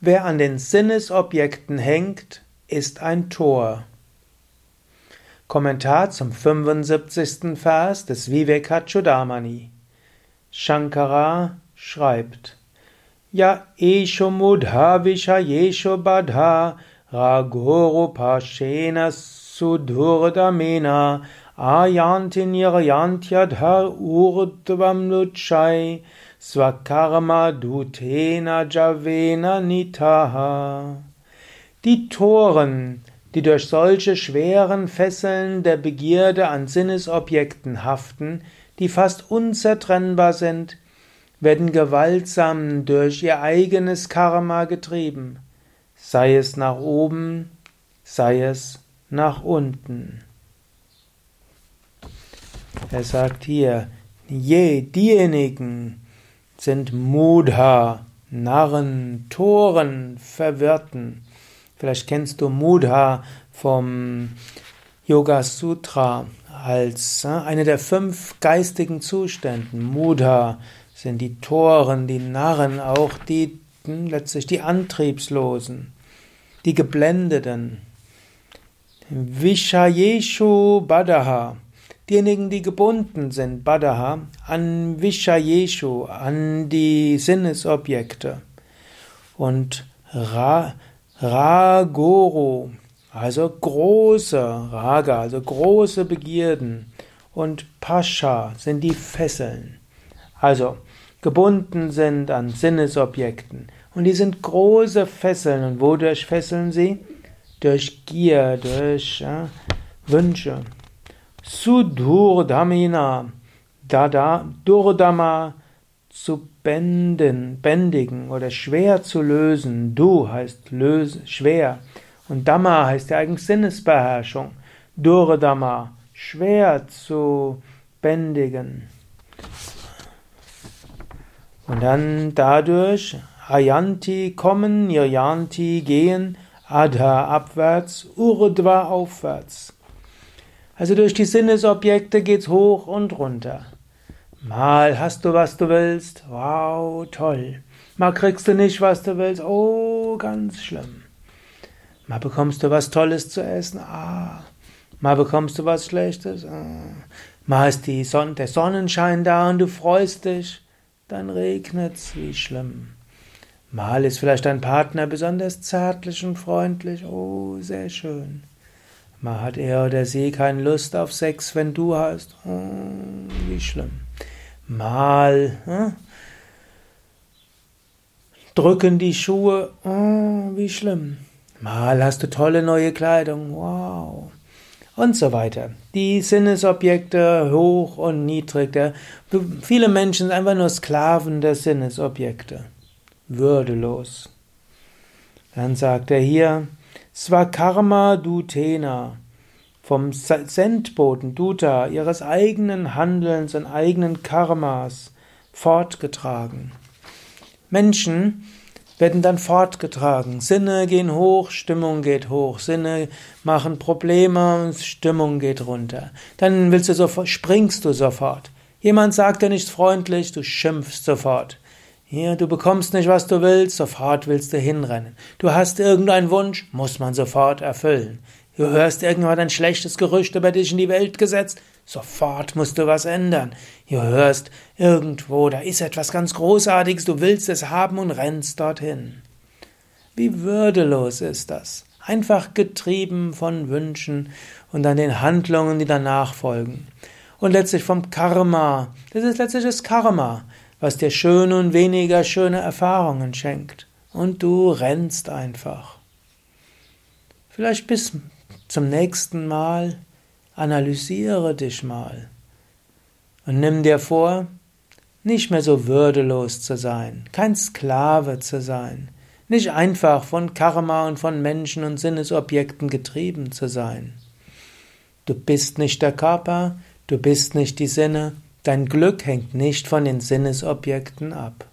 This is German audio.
Wer an den Sinnesobjekten hängt, ist ein Tor. Kommentar zum 75. Vers des Vivekachudamani. Shankara schreibt: Ja esho mudha vishayesho badha ragoro pashena sudurdamena ayanti niryantyadhar urdvam luchai swakarma dutena javena nitaha. Die Toren, die durch solche schweren Fesseln der Begierde an Sinnesobjekten haften, die fast unzertrennbar sind, werden gewaltsam durch ihr eigenes Karma getrieben, sei es nach oben, sei es nach unten. Er sagt hier, je diejenigen sind Mudha, Narren, Toren, Verwirrten. Vielleicht kennst du Mudha vom Yoga Sutra als äh, eine der fünf geistigen Zuständen. Mudha sind die Toren, die Narren, auch die hm, letztlich die Antriebslosen, die Geblendeten. Vishayeshu Badaha Diejenigen, die gebunden sind, Badaha, an Vishayeshu, an die Sinnesobjekte. Und Ra, Ragoro, also große Raga, also große Begierden. Und Pascha sind die Fesseln. Also gebunden sind an Sinnesobjekten. Und die sind große Fesseln. Und wodurch fesseln sie? Durch Gier, durch ja, Wünsche. Sudurdamina, Dada, Durdama, zu benden, bändigen oder schwer zu lösen. Du heißt löse, schwer. Und Dhamma heißt ja eigentlich Sinnesbeherrschung. Durdama, schwer zu bändigen. Und dann dadurch Ayanti kommen, Niryanti gehen, Adha abwärts, Urdva aufwärts. Also durch die Sinnesobjekte geht's hoch und runter. Mal hast du, was du willst. Wow, toll. Mal kriegst du nicht, was du willst. Oh, ganz schlimm. Mal bekommst du was Tolles zu essen. Ah. Mal bekommst du was Schlechtes. Ah. Mal ist die Sonne, der Sonnenschein da und du freust dich. Dann regnet's. Wie schlimm. Mal ist vielleicht dein Partner besonders zärtlich und freundlich. Oh, sehr schön. Mal hat er oder sie keine Lust auf Sex, wenn du hast. Oh, wie schlimm. Mal hm? drücken die Schuhe. Oh, wie schlimm. Mal hast du tolle neue Kleidung. Wow. Und so weiter. Die Sinnesobjekte hoch und niedrig. Der, viele Menschen sind einfach nur Sklaven der Sinnesobjekte. Würdelos. Dann sagt er hier, Swakarma Dutena, vom Sendboten Duta, ihres eigenen Handelns und eigenen Karmas fortgetragen. Menschen werden dann fortgetragen. Sinne gehen hoch, Stimmung geht hoch. Sinne machen Probleme, Stimmung geht runter. Dann willst du sofort, springst du sofort. Jemand sagt dir nicht freundlich, du schimpfst sofort. Hier, du bekommst nicht, was du willst, sofort willst du hinrennen. Du hast irgendeinen Wunsch, muss man sofort erfüllen. Du hörst irgendwann ein schlechtes Gerücht über dich in die Welt gesetzt, sofort musst du was ändern. Du hörst irgendwo, da ist etwas ganz Großartiges, du willst es haben und rennst dorthin. Wie würdelos ist das? Einfach getrieben von Wünschen und dann den Handlungen, die danach folgen. Und letztlich vom Karma. Das ist letztlich das Karma was dir schöne und weniger schöne Erfahrungen schenkt. Und du rennst einfach. Vielleicht bis zum nächsten Mal analysiere dich mal und nimm dir vor, nicht mehr so würdelos zu sein, kein Sklave zu sein, nicht einfach von Karma und von Menschen und Sinnesobjekten getrieben zu sein. Du bist nicht der Körper, du bist nicht die Sinne, Dein Glück hängt nicht von den Sinnesobjekten ab.